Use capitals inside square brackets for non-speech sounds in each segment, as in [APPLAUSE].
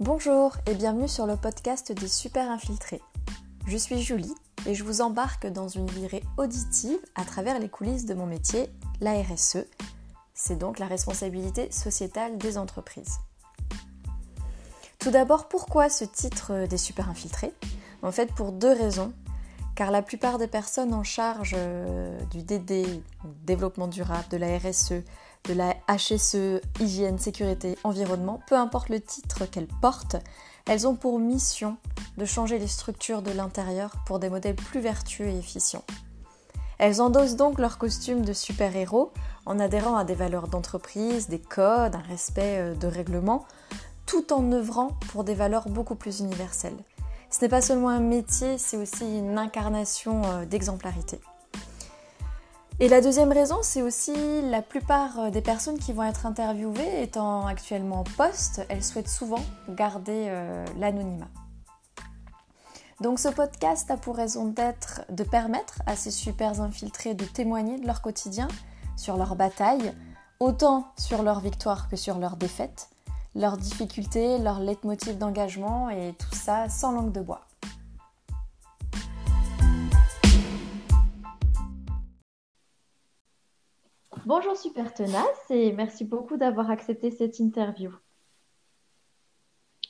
Bonjour et bienvenue sur le podcast des super infiltrés. Je suis Julie et je vous embarque dans une virée auditive à travers les coulisses de mon métier, la RSE. C'est donc la responsabilité sociétale des entreprises. Tout d'abord, pourquoi ce titre des super infiltrés? En fait, pour deux raisons. Car la plupart des personnes en charge euh, du DD, développement durable, de la RSE, de la HSE, hygiène, sécurité, environnement, peu importe le titre qu'elles portent, elles ont pour mission de changer les structures de l'intérieur pour des modèles plus vertueux et efficients. Elles endossent donc leur costume de super-héros en adhérant à des valeurs d'entreprise, des codes, un respect euh, de règlements, tout en œuvrant pour des valeurs beaucoup plus universelles. Ce n'est pas seulement un métier, c'est aussi une incarnation euh, d'exemplarité. Et la deuxième raison, c'est aussi la plupart euh, des personnes qui vont être interviewées étant actuellement en poste, elles souhaitent souvent garder euh, l'anonymat. Donc ce podcast a pour raison d'être de permettre à ces super infiltrés de témoigner de leur quotidien, sur leurs batailles, autant sur leurs victoires que sur leurs défaites, leurs difficultés, leurs leitmotivs d'engagement et tout ça sans langue de bois. Bonjour Super Tenace et merci beaucoup d'avoir accepté cette interview.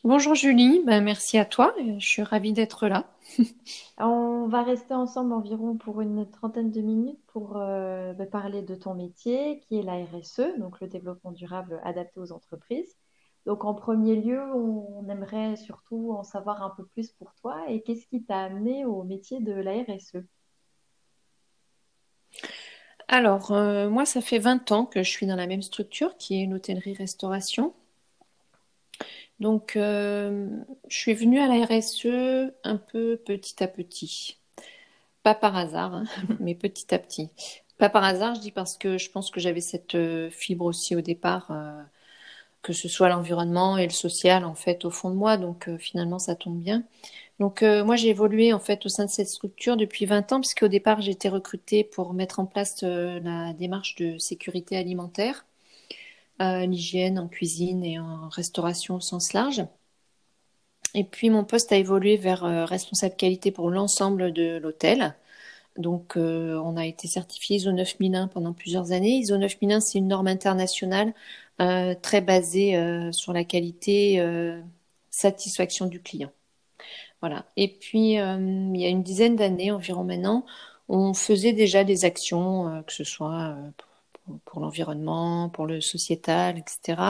Bonjour Julie, ben, merci à toi, je suis ravie d'être là. [LAUGHS] On va rester ensemble environ pour une trentaine de minutes pour euh, ben, parler de ton métier qui est la RSE, donc le développement durable adapté aux entreprises. Donc en premier lieu, on aimerait surtout en savoir un peu plus pour toi et qu'est-ce qui t'a amené au métier de la RSE alors, euh, moi, ça fait 20 ans que je suis dans la même structure qui est une hôtellerie-restauration. Donc, euh, je suis venue à la RSE un peu petit à petit. Pas par hasard, hein, [LAUGHS] mais petit à petit. Pas par hasard, je dis parce que je pense que j'avais cette euh, fibre aussi au départ, que ce soit l'environnement et le social, en fait, au fond de moi. Donc, finalement, ça tombe bien. Donc euh, moi j'ai évolué en fait au sein de cette structure depuis 20 ans puisqu'au départ j'ai été recrutée pour mettre en place euh, la démarche de sécurité alimentaire, euh, l'hygiène en cuisine et en restauration au sens large. Et puis mon poste a évolué vers responsable qualité pour l'ensemble de l'hôtel. Donc on a été certifié ISO 9001 pendant plusieurs années. ISO 9001 c'est une norme internationale très basée sur la qualité satisfaction du client. Voilà. Et puis, euh, il y a une dizaine d'années environ maintenant, on faisait déjà des actions, euh, que ce soit euh, pour, l'environnement, pour le sociétal, etc.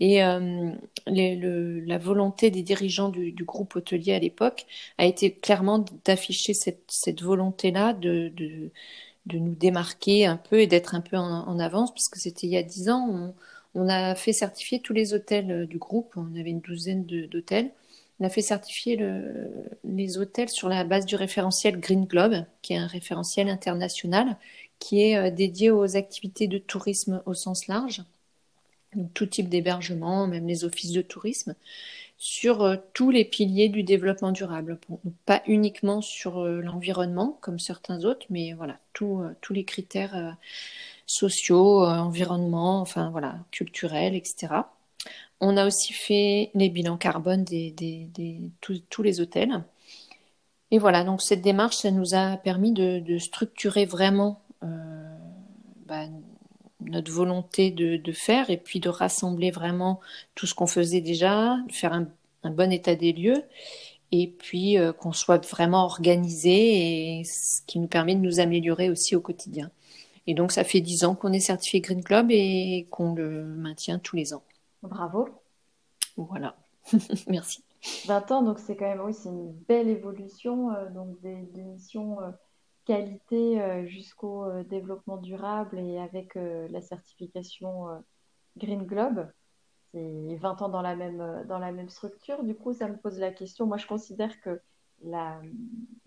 Et la volonté des dirigeants du, groupe hôtelier à l'époque a été clairement d'afficher cette, volonté-là de, de, nous démarquer un peu et d'être un peu en, avance, parce que c'était il y a dix ans, on, on, a fait certifier tous les hôtels du groupe, on avait une douzaine d'hôtels. On a fait certifier les hôtels sur la base du référentiel Green Globe, qui est un référentiel international qui est euh, dédié aux activités de tourisme au sens large, tout type d'hébergement, même les offices de tourisme, sur euh, tous les piliers du développement durable. pas uniquement sur euh, l'environnement, comme certains autres, mais voilà, tous les critères sociaux, environnement, enfin voilà, culturels, etc. On a aussi fait les bilans carbone des, tous, les hôtels. Et voilà, donc cette démarche, ça nous a permis de, structurer vraiment bah, notre volonté de, faire et puis de rassembler vraiment tout ce qu'on faisait déjà, de faire un, bon état des lieux et puis euh, qu'on soit vraiment organisé et ce qui nous permet de nous améliorer aussi au quotidien. Et donc ça fait dix ans qu'on est certifié Green Club et qu'on le maintient tous les ans. Bravo. Voilà. [LAUGHS] Merci. 20 ans, donc c'est quand même oui, c'est une belle évolution euh, donc des, missions euh, qualité euh, jusqu'au développement durable et avec la certification Green Globe. C'est 20 ans dans la même dans la même structure. Du coup, ça me pose la question. Moi, je considère que la,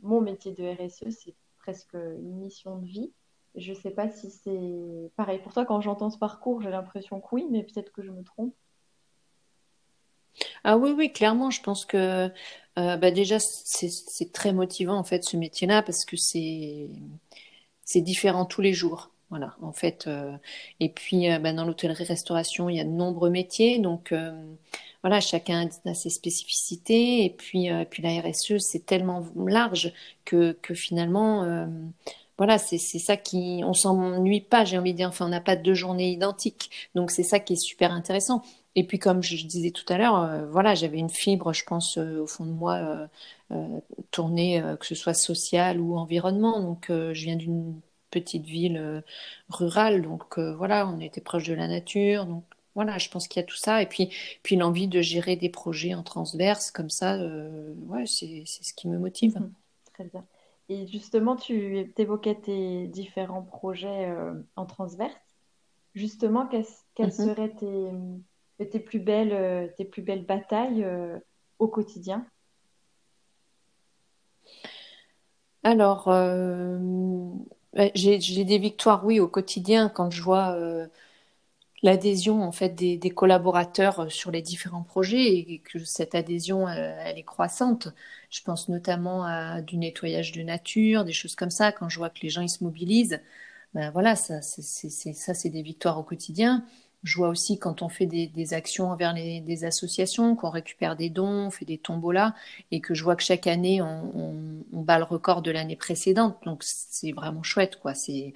mon métier de RSE, c'est presque une mission de vie. Je ne sais pas si c'est pareil pour toi. Quand j'entends ce parcours, j'ai l'impression que oui, mais peut-être que je me trompe. Ah oui, oui, clairement, je pense que euh, bah déjà c'est très motivant en fait ce métier-là parce que c'est différent tous les jours. Voilà, en fait. et puis, ben, dans l'hôtellerie-restauration, il y a de nombreux métiers. Donc, voilà, chacun a ses spécificités. Et puis, puis la RSE, c'est tellement large que, que finalement, voilà, c'est ça qui, on s'ennuie pas, j'ai envie de dire, enfin, on n'a pas deux journées identiques. Donc, c'est ça qui est super intéressant. Et puis, comme je disais tout à l'heure, euh, voilà, j'avais une fibre, je pense, euh, au fond de moi, euh, tournée, que ce soit sociale ou environnement. Donc, je viens d'une petite ville rurale, donc voilà, on était proche de la nature. Donc, voilà, je pense qu'il y a tout ça. Et puis, puis l'envie de gérer des projets en transverse, comme ça, ouais, c'est ce qui me motive. Mmh. Très bien. Et justement, tu évoquais tes différents projets en transverse. Justement, quelles, mhm. seraient tes, tes, plus belles, euh, tes plus belles batailles euh, au quotidien? Alors, j'ai des victoires, oui, au quotidien, quand je vois l'adhésion en fait des, collaborateurs euh, sur les différents projets et que cette adhésion euh, elle, est croissante. Je pense notamment à du nettoyage de nature, des choses comme ça. Quand je vois que les gens ils se mobilisent, ben voilà, ça c'est des victoires au quotidien. Je vois aussi quand on fait des, actions envers les, des associations, qu'on récupère des dons, on fait des tombolas, et que je vois que chaque année on, bat le record de l'année précédente. Donc c'est vraiment chouette, quoi. C'est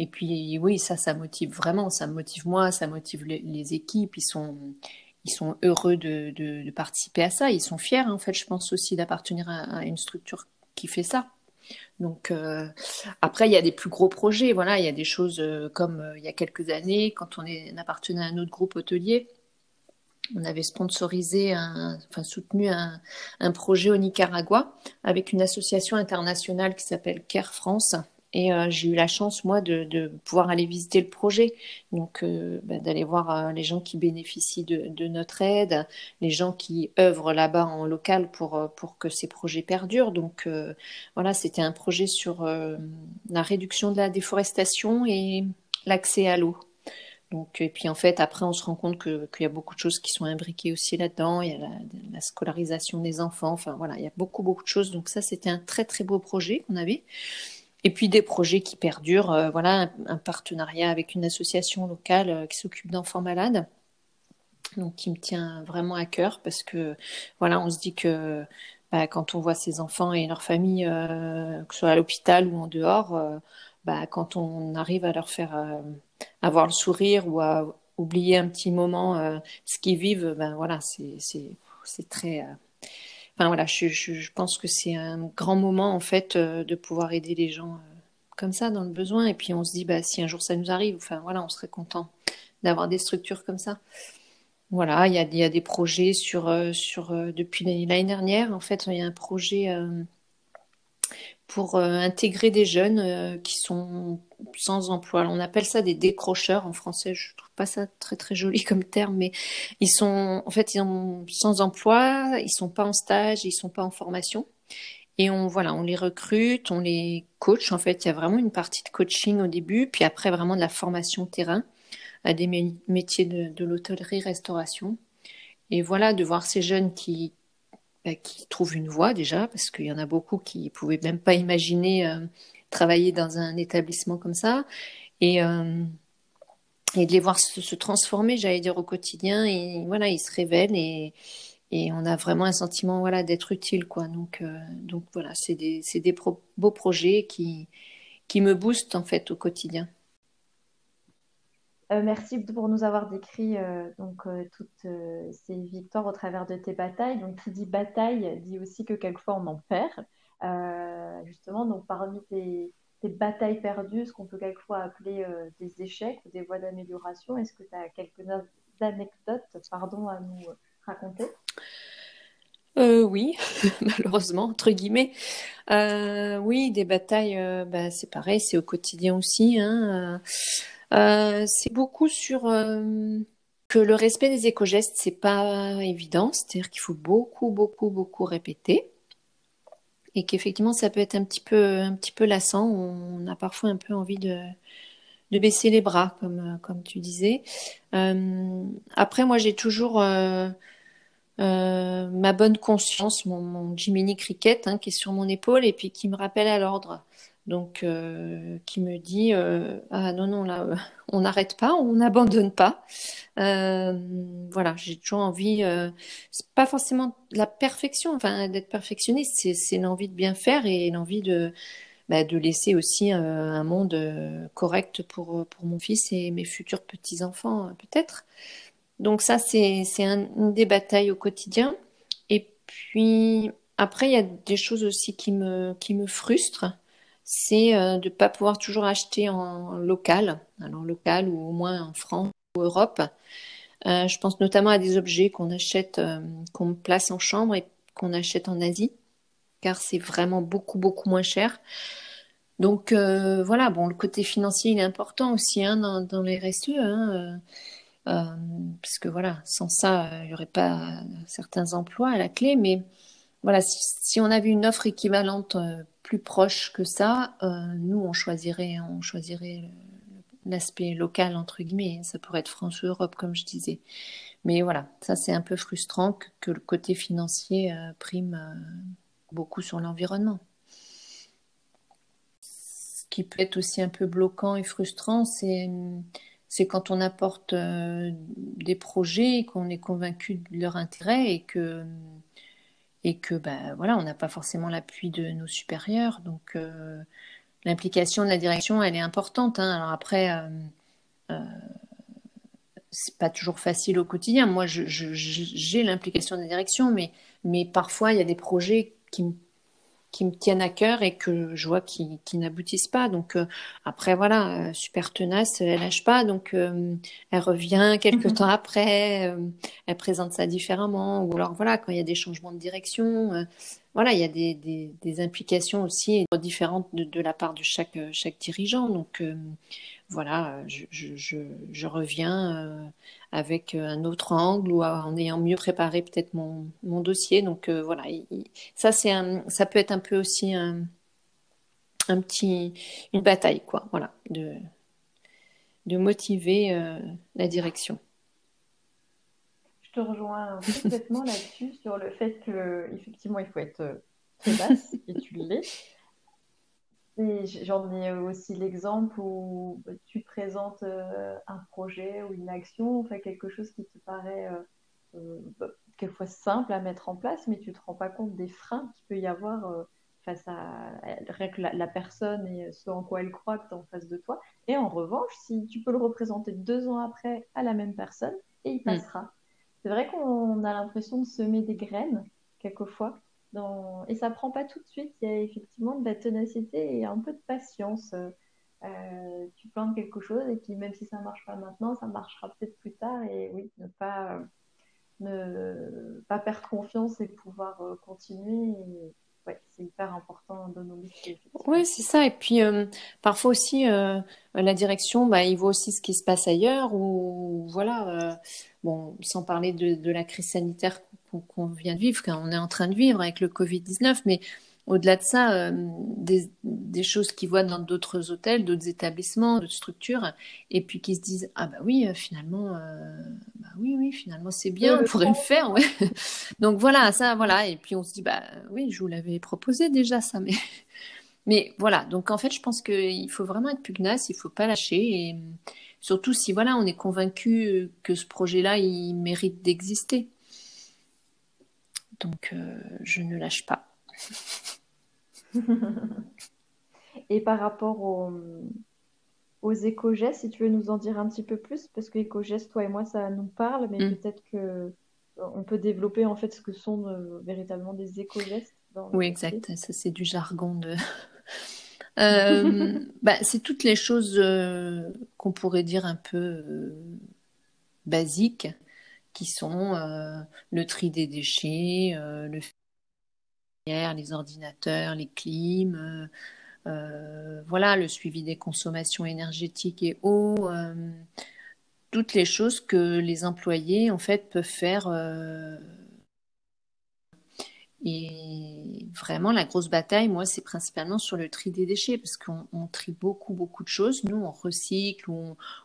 et puis oui, ça, ça motive vraiment, ça motive moi, ça motive les, équipes. Ils sont, ils sont heureux de, de, participer à ça. Ils sont fiers, en fait, je pense aussi d'appartenir à, une structure qui fait ça. Donc euh, après, il y a des plus gros projets. Voilà, il y a des choses euh, comme euh, il y a quelques années, quand on, appartenait à un autre groupe hôtelier, on avait sponsorisé, enfin soutenu un, projet au Nicaragua avec une association internationale qui s'appelle Care France et euh, j'ai eu la chance, moi, de, pouvoir aller visiter le projet. Donc, euh, bah, d'aller voir euh, les gens qui bénéficient de, de, notre aide, les gens qui œuvrent là-bas en local pour, pour que ces projets perdurent. Donc, voilà, c'était un projet sur la réduction de la déforestation et l'accès à l'eau. Donc, et puis en fait, après, on se rend compte qu'il y a beaucoup de choses qui sont imbriquées aussi là-dedans. Il y a la, la, scolarisation des enfants. Enfin, voilà, il y a beaucoup, beaucoup de choses. Donc, ça, c'était un très, très beau projet qu'on avait. Et puis des projets qui perdurent, euh, voilà, un, partenariat avec une association locale euh, qui s'occupe d'enfants malades, donc qui me tient vraiment à cœur parce que voilà, on se dit que bah, quand on voit ces enfants et leurs familles, euh, que ce soit à l'hôpital ou en dehors, bah, quand on arrive à leur faire avoir le sourire ou à oublier un petit moment ce qu'ils vivent, ben voilà, c'est c'est très voilà, je, pense que c'est un grand moment en fait euh, de pouvoir aider les gens euh, comme ça dans le besoin. Et puis on se dit, bah, si un jour ça nous arrive, enfin voilà, on serait content d'avoir des structures comme ça. Voilà, il y a, y a, des projets sur, euh, sur depuis l'année dernière. En fait, il y a un projet pour euh, intégrer des jeunes euh, qui sont sans emploi. on appelle ça des décrocheurs en français. Je trouve pas ça très très joli comme terme, mais ils sont en fait ils sont sans emploi, ils sont pas en stage, ils sont pas en formation. Et on voilà, on les recrute, on les coach. En fait, il y a vraiment une partie de coaching au début, puis après vraiment de la formation terrain à des métiers de, l'hôtellerie-restauration. Et voilà, de voir ces jeunes qui, bah, qui trouvent une voie déjà, parce qu'il y en a beaucoup qui ne pouvaient même pas imaginer euh, travailler dans un établissement comme ça, et, euh, et de les voir se, transformer, j'allais dire, au quotidien, et voilà, ils se révèlent, et, et on a vraiment un sentiment voilà, d'être utile. Quoi. Donc, euh, donc voilà, c'est des, des beaux projets qui, qui me boostent en fait au quotidien. Euh, merci pour nous avoir décrit euh, donc, euh, toutes ces victoires au travers de tes batailles. Donc, qui dit bataille dit aussi que quelquefois on en perd. justement, donc parmi tes, batailles perdues, ce qu'on peut quelquefois appeler des échecs ou des voies d'amélioration, est-ce que tu as quelques anecdotes pardon, à nous raconter? Oui, [LAUGHS] malheureusement, entre guillemets. oui, des batailles, bah, c'est pareil, c'est au quotidien aussi. Hein, euh, c'est beaucoup sur euh, que le respect des éco-gestes, c'est pas évident, c'est-à-dire qu'il faut beaucoup, beaucoup, beaucoup répéter. Et qu'effectivement, ça peut être un petit peu, un petit peu lassant. On a parfois un peu envie de, baisser les bras, comme, comme tu disais. Euh, après, moi, j'ai toujours euh, euh, ma bonne conscience, mon, mon Jiminy Cricket, hein, qui est sur mon épaule et puis qui me rappelle à l'ordre. Donc euh, qui me dit ah non non là [LAUGHS] on n'arrête pas, on n'abandonne pas. voilà, j'ai toujours envie, c'est pas forcément la perfection, enfin d'être perfectionniste, c'est l'envie de bien faire et l'envie de bah, laisser aussi un monde correct pour mon fils et mes futurs petits enfants peut-être. Donc ça c'est c'est une des batailles au quotidien. Et puis après, il y a des choses aussi qui me frustrent. C'est euh, de ne pas pouvoir toujours acheter en local, alors local ou au moins en France ou Europe. Euh, je pense notamment à des objets qu'on achète, euh, qu'on place en chambre et qu'on achète en Asie, car c'est vraiment beaucoup, beaucoup moins cher. Donc voilà, bon, le côté financier, il est important aussi hein, dans, les RSE, hein, parce que voilà, sans ça, il n'y aurait pas certains emplois à la clé, mais voilà, si, on avait une offre équivalente plus proche que ça, euh, nous on choisirait, on choisirait l'aspect local entre guillemets. Ça pourrait être France ou Europe, comme je disais. Mais voilà, ça c'est un peu frustrant que, le côté financier euh, prime beaucoup sur l'environnement. Ce qui peut être aussi un peu bloquant et frustrant, c'est c'est quand on apporte des projets, qu'on est convaincu de leur intérêt et que et que ben voilà, on n'a pas forcément l'appui de nos supérieurs. Donc euh, l'implication de la direction, elle est importante. Hein. Alors après, euh, euh, c'est pas toujours facile au quotidien. Moi, j'ai l'implication de la direction, mais, mais parfois il y a des projets qui me qui me tiennent à cœur et que je vois qui, qui n'aboutissent pas. Donc euh, après voilà, euh, super tenace, elle lâche pas. Donc euh, elle revient quelques mhm. temps après, elle présente ça différemment. Ou alors voilà, quand il y a des changements de direction, voilà, il y a des, implications aussi différentes de, la part de chaque dirigeant. Donc voilà, je, reviens euh, avec un autre angle ou en ayant mieux préparé peut-être mon, dossier. Donc euh, voilà, ça c'est ça peut être un peu aussi un, petit, une bataille quoi. Voilà, de, motiver euh, la direction. Je te rejoins [LAUGHS] complètement là-dessus sur le fait que effectivement il faut être très basse [LAUGHS] et tu l'es. J'en ai aussi l'exemple où bah, tu présentes euh, un projet ou une action, fait quelque chose qui te paraît euh, euh, bah, quelquefois simple à mettre en place, mais tu ne te rends pas compte des freins qu'il peut y avoir face à la, personne et ce en quoi elle croit que tu es en face de toi. Et en revanche, si tu peux le représenter deux ans après à la même personne, et il mm. passera. C'est vrai qu'on a l'impression de semer des graines, quelquefois, et ça prend pas tout de suite. Il y a effectivement de la ténacité et un peu de patience. Euh, tu plantes quelque chose et puis même si ça marche pas maintenant, ça marchera peut-être plus tard. Et oui, ne pas, ne pas perdre confiance et pouvoir euh, continuer. C'est hyper important dans nos. Oui, c'est ça. Et puis euh, parfois aussi, la direction, bah, il voit aussi ce qui se passe ailleurs. Ou voilà, bon, sans parler de, de la crise sanitaire qu'on vient de vivre, qu'on est en train de vivre avec le Covid-19, mais au-delà de ça, euh, des, des, choses qu'ils voient dans d'autres hôtels, d'autres établissements, d'autres structures, et puis qui se disent ah bah oui euh, finalement, euh, bah oui oui finalement c'est bien, on pourrait le faire, ouais. Donc voilà ça voilà, et puis on se dit bah oui je vous l'avais proposé déjà ça, mais [LAUGHS] mais voilà donc en fait je pense qu'il faut vraiment être pugnace, il faut pas lâcher et surtout si voilà on est convaincu que ce projet-là il mérite d'exister. Donc, euh, je ne lâche pas. [LAUGHS] Et par rapport aux, aux éco-gestes, si tu veux nous en dire un petit peu plus, parce que éco-gestes, toi et moi, ça nous parle, mais mm. peut-être que on peut développer en fait ce que sont euh, véritablement des éco-gestes. Oui, exact. Ça, c'est du jargon de. [LAUGHS] Euh, bah, c'est toutes les choses qu'on pourrait dire un peu basiques qui sont euh, le tri des déchets, euh, le les ordinateurs, les clims, euh, voilà, le suivi des consommations énergétiques et eau, toutes les choses que les employés en fait peuvent faire et vraiment, la grosse bataille, moi, c'est principalement sur le tri des déchets, parce qu'on trie beaucoup, beaucoup de choses. Nous, on recycle,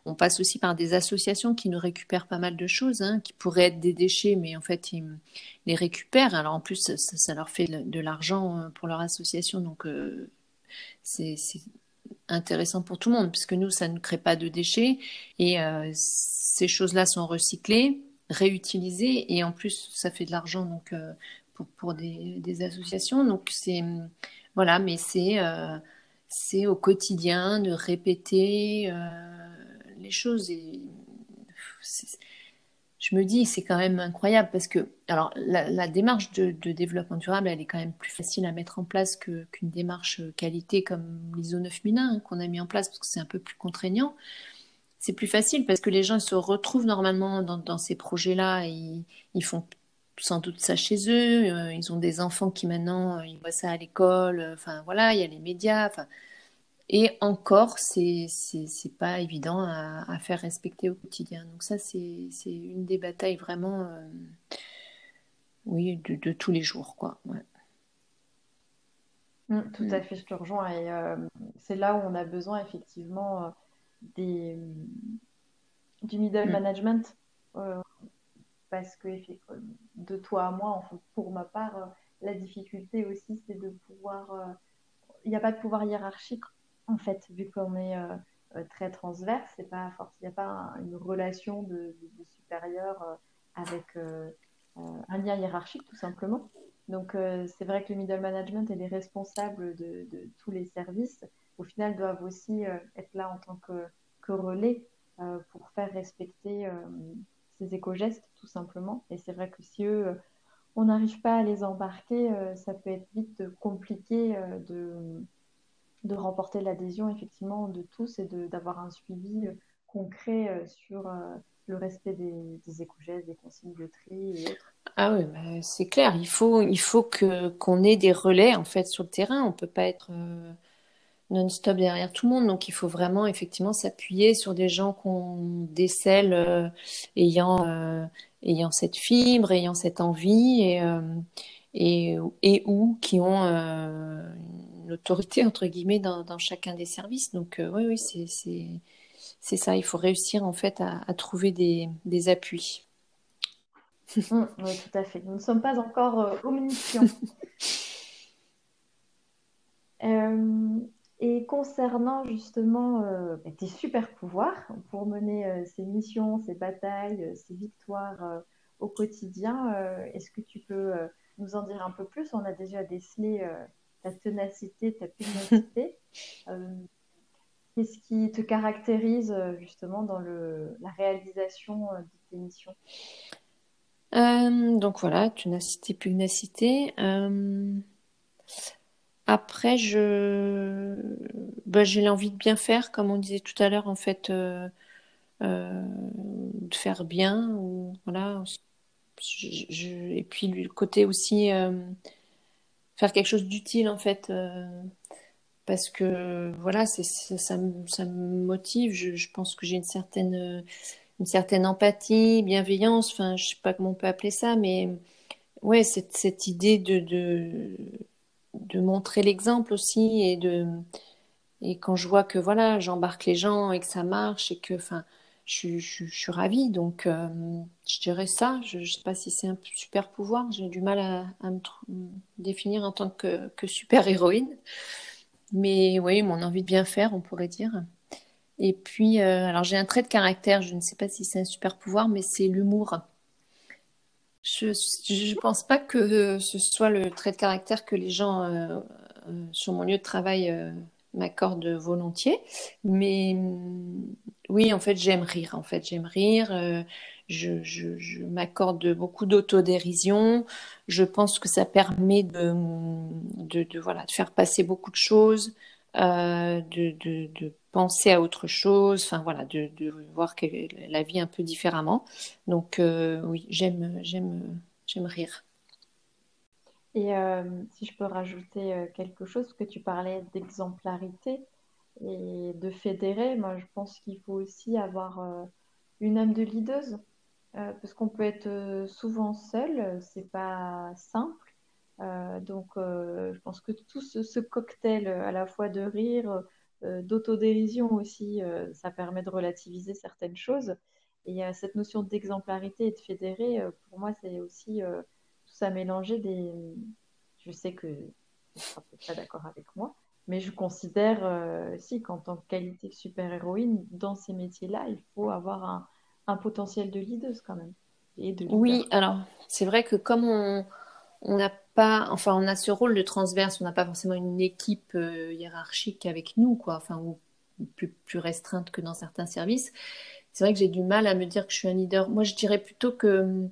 on, passe aussi par des associations qui nous récupèrent pas mal de choses, hein, qui pourraient être des déchets, mais en fait, ils les récupèrent. Alors, en plus, ça, leur fait de, l'argent euh, pour leur association, donc euh, c'est intéressant pour tout le monde, puisque nous, ça ne crée pas de déchets et ces choses-là sont recyclées, réutilisées et en plus, ça fait de l'argent donc pour, pour des, associations. Donc c'est voilà, mais c'est c'est au quotidien de répéter les choses et je me dis, c'est quand même incroyable parce que, alors, la, démarche de, développement durable, elle est quand même plus facile à mettre en place qu'une démarche qualité comme l'ISO 9001 hein, qu'on a mis en place parce que c'est un peu plus contraignant. C'est plus facile parce que les gens se retrouvent normalement dans, ces projets-là et ils, font sans doute ça chez eux. Euh, ils ont des enfants qui maintenant, ils voient ça à l'école. Enfin, voilà, il y a les médias. Enfin, et encore, c'est c'est pas évident à, faire respecter au quotidien. Donc ça, c'est une des batailles vraiment, euh, oui, de, tous les jours, quoi. Mmh, tout à fait, je te rejoins. Et euh, c'est là où on a besoin effectivement euh, des, du middle mmh. management. Parce que de toi à moi, pour ma part, la difficulté aussi, c'est de pouvoir. Il n'y a pas de pouvoir hiérarchique en fait, vu qu'on est euh, euh, très transverse, c'est pas il n'y a pas une relation de, supérieur euh, avec un lien hiérarchique tout simplement. Donc c'est vrai que le middle management et les responsables de, tous les services, au final, doivent aussi être là en tant que relais pour faire respecter ces éco-gestes tout simplement. Et c'est vrai que si eux, on n'arrive pas à les embarquer, ça peut être vite compliqué de de remporter l'adhésion effectivement de tous et d'avoir un suivi euh, concret euh, sur euh, le respect des, éco-gestes, des consignes de tri. Ah oui, bah, c'est clair. Il faut, il faut que qu'on ait des relais en fait sur le terrain. On peut pas être non-stop derrière tout le monde. Donc il faut vraiment effectivement s'appuyer sur des gens qu'on décèle ayant ayant cette fibre, ayant cette envie et et, et ou qui ont l'autorité entre guillemets dans, chacun des services. Donc euh, oui, oui, c'est ça. Il faut réussir en fait à, trouver des, appuis. Mmh, oui, tout à fait. Nous ne sommes pas encore euh, omniscients. [LAUGHS] Euh, et concernant justement bah, tes super pouvoirs pour mener ces missions, ces batailles, ces victoires au quotidien, est-ce que tu peux nous en dire un peu plus? On a déjà décelé ta ténacité, ta pugnacité. [LAUGHS] Euh, qu'est-ce qui te caractérise euh, justement dans le, la réalisation euh, de tes missions? Donc voilà, ténacité, pugnacité. Après, je, bah, j'ai l'envie de bien faire, comme on disait tout à l'heure, en fait, de faire bien, ou voilà. et puis le côté aussi faire quelque chose d'utile en fait euh, parce que voilà c'est ça, ça, me motive je, je pense que j'ai une certaine une certaine empathie bienveillance enfin je sais pas comment on peut appeler ça mais ouais cette, cette idée de, de de montrer l'exemple aussi et quand je vois que voilà j'embarque les gens et que ça marche et que enfin je, suis ravie. Donc, euh, je dirais ça. Je ne sais pas si c'est un super pouvoir. J'ai du mal à, me définir en tant que, super héroïne. Mais oui, mon envie de bien faire, on pourrait dire. Et puis, euh, alors j'ai un trait de caractère. Je ne sais pas si c'est un super pouvoir, mais c'est l'humour. Je ne pense pas que ce soit le trait de caractère que les gens euh, sur mon lieu de travail m'accorde volontiers. Mais mm, oui, en fait, j'aime rire. En fait, j'aime rire. Euh, je, m'accorde beaucoup d'autodérision. Je pense que ça permet de, voilà, de faire passer beaucoup de choses, euh, de, penser à autre chose, enfin voilà, de, voir la vie un peu différemment. Donc euh, oui, j'aime, j'aime, j'aime rire. Et euh, si je peux rajouter euh, quelque chose, que tu parlais d'exemplarité et de fédérer, moi je pense qu'il faut aussi avoir une âme de leaduse, parce qu'on peut être souvent seul, c'est pas simple. donc je pense que tout ce, cocktail à la fois de rire, d'autodérision aussi, ça permet de relativiser certaines choses. Et cette notion d'exemplarité et de fédérer, pour moi, c'est aussi ça mélanger des. Je sais que tu ne seras peut-être pas d'accord avec moi, Mais je considère, si, qu'en tant que qualité super-héroïne, dans ces métiers-là, il faut avoir un, potentiel de leaduse quand même. Et de oui, alors c'est vrai que comme on n'a pas, enfin on a ce rôle de transverse, on n'a pas forcément une équipe hiérarchique avec nous, quoi, enfin ou plus, plus restreinte que dans certains services. C'est vrai que j'ai du mal à me dire que je suis un leader. Moi, je dirais plutôt que hum,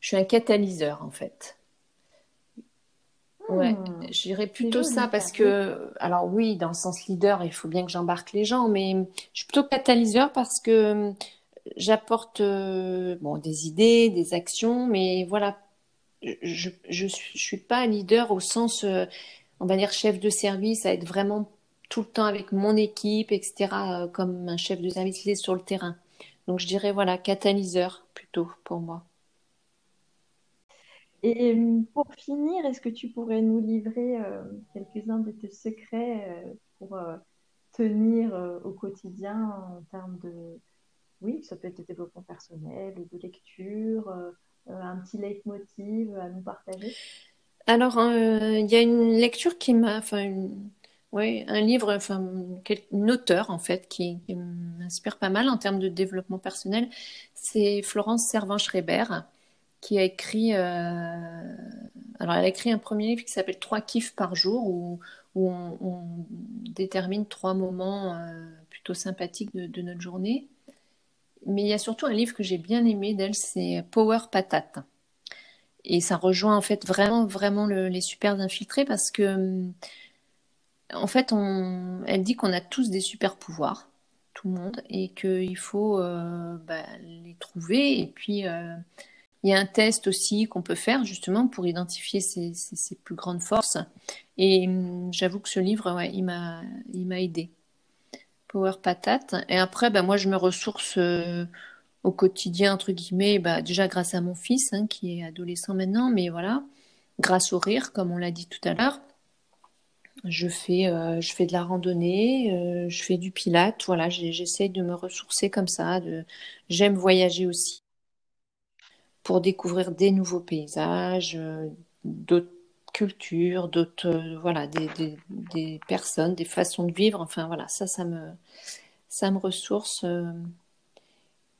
je suis un catalyseur, en fait. Ouais, hmm. je dirais plutôt ça parce que, alors oui, dans le sens leader, il faut bien que j'embarque les gens, mais je suis plutôt catalyseur parce que hum, j'apporte euh, bon, des idées, des actions, mais voilà, je ne suis pas leader au sens, euh, on va dire, chef de service, à être vraiment tout le temps avec mon équipe, etc., euh, comme un chef de service qui est sur le terrain. Donc je dirais, voilà, catalyseur plutôt pour moi. Et euh, pour finir, est-ce que tu pourrais nous livrer quelques-uns de tes secrets pour tenir au quotidien en termes de, oui, ça peut être de développement personnel, de lecture, un petit leitmotiv à nous partager Alors, il y a une lecture qui m'a, enfin, oui, un livre, enfin, une auteure en fait qui, m'inspire pas mal en termes de développement personnel, c'est Florence Servan-Schreiber qui a écrit, euh, alors elle a écrit un premier livre qui s'appelle Trois kiffs par jour où, on, détermine trois moments euh, plutôt sympathiques de, notre journée. Mais il y a surtout un livre que j'ai bien aimé d'elle, c'est Power Patate. Et ça rejoint en fait vraiment, vraiment les super infiltrés parce que en fait, elle dit qu'on a tous des super pouvoirs, tout le monde, et qu'il faut euh, bah, les trouver. Et puis, euh, il y a un test aussi qu'on peut faire justement pour identifier ses, plus grandes forces. Et hum, j'avoue que ce livre, il m'a, aidé. Power Patate. Et après, bah, moi, je me ressource euh, au quotidien, entre guillemets, bah, déjà grâce à mon fils, hein, qui est adolescent maintenant, mais voilà, grâce au rire, comme on l'a dit tout à l'heure. Je fais, euh, je fais de la randonnée, euh, je fais du pilate. Voilà, j'essaie de me ressourcer comme ça. J'aime voyager aussi pour découvrir des nouveaux paysages, d'autres cultures, d'autres, voilà, des, des, des, personnes, des façons de vivre. Enfin voilà, ça, ça me, ça me ressource.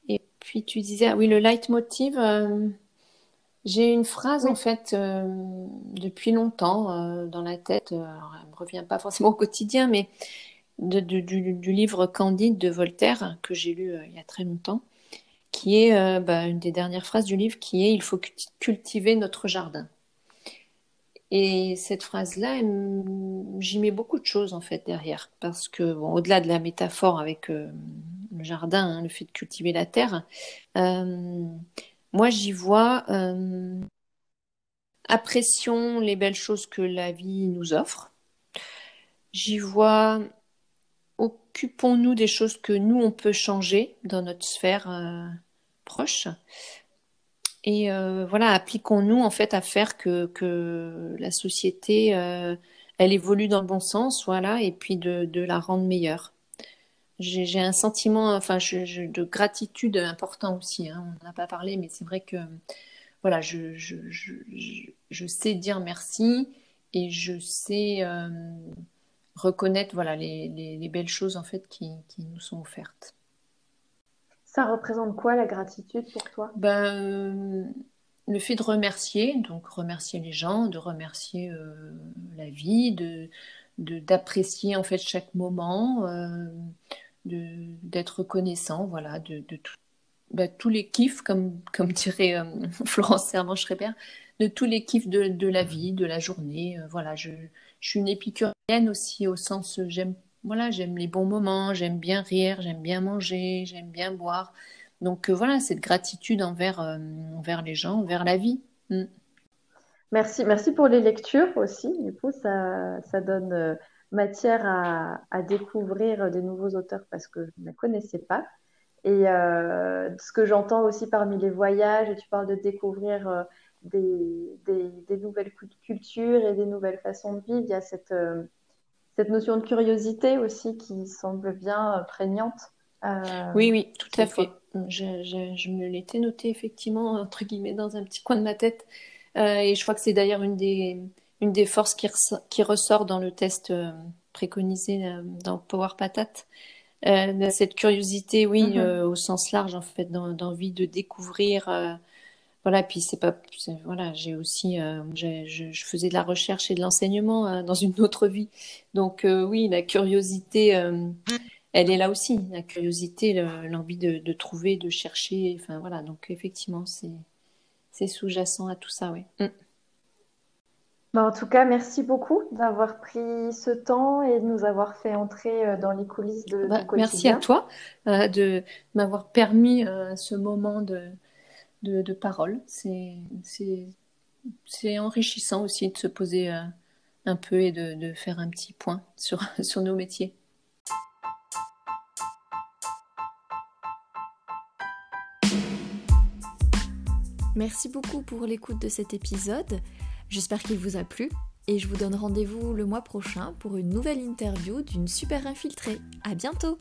Et puis tu disais, ah oui, le leitmotiv. J'ai une phrase en fait euh, depuis longtemps euh, dans la tête, euh, alors, elle me revient pas forcément au quotidien, mais du, livre Candide de Voltaire que j'ai lu il y a très longtemps, qui est bah, une des dernières phrases du livre, qui est il faut cultiver notre jardin. Et cette phrase-là, j'y mets beaucoup de choses en fait derrière, parce que au-delà de la métaphore avec le jardin, hein, le fait de cultiver la terre. Moi, j'y vois euh, apprécions les belles choses que la vie nous offre. J'y vois occupons-nous des choses que nous, on peut changer dans notre sphère euh, proche. Et euh, voilà, appliquons-nous en fait à faire que, que la société, elle évolue dans le bon sens, voilà, et puis de, la rendre meilleure j'ai un sentiment enfin, de gratitude important aussi. Hein. On n'en a pas parlé, mais c'est vrai que voilà, je, sais dire merci et je sais euh, reconnaître voilà, les, les, belles choses en fait qui, qui, nous sont offertes. Ça représente quoi la gratitude pour toi? Ben, Le fait de remercier, donc remercier les gens, de remercier euh, la vie, de d'apprécier en fait chaque moment. Euh, d'être reconnaissant, voilà, de, de tout, bah, tous les kiffs, comme, comme dirait euh, [LAUGHS] Florence Servan-Schreiber, de tous les kiffs de, de, la vie, de la journée. Euh, voilà, je, je, suis une épicurienne aussi au sens, j'aime voilà, j'aime les bons moments, j'aime bien rire, j'aime bien manger, j'aime bien boire. Donc euh, voilà, cette gratitude envers, envers les gens, envers la vie. Mm. Merci, merci pour les lectures aussi. Du coup, ça, ça donne matière à, découvrir des nouveaux auteurs parce que je ne connaissais pas. Et euh, ce que j'entends aussi parmi les voyages, tu parles de découvrir euh, des, des, nouvelles cultures et des nouvelles façons de vivre, il y a cette, euh, cette notion de curiosité aussi qui semble bien prégnante. oui, oui, tout à fait. Je, je, me l'étais noté effectivement, [LAUGHS] entre guillemets, dans un petit coin de ma tête. et je crois que c'est d'ailleurs une des, une des forces qui, qui, ressort dans le test préconisé dans Power Patate. cette curiosité, oui, mm-hmm. au sens large, en fait, d'envie de découvrir voilà, puis c'est pas, voilà, j'ai aussi, euh, je, faisais de la recherche et de l'enseignement hein, dans une autre vie. Donc euh, oui, la curiosité, euh, elle est là aussi. La curiosité, l'envie de, trouver, de chercher. Enfin voilà, donc effectivement, c'est, c'est sous-jacent à tout ça, oui. Mm. Bah, en tout cas, merci beaucoup d'avoir pris ce temps et de nous avoir fait entrer dans les coulisses de, bah, Merci à toi de m'avoir permis ce moment de de, parole. C'est enrichissant aussi de se poser euh, un peu et de, faire un petit point sur, [LAUGHS] sur nos métiers. Merci beaucoup pour l'écoute de cet épisode. J'espère qu'il vous a plu et je vous donne rendez-vous le mois prochain pour une nouvelle interview d'une super infiltrée. À bientôt!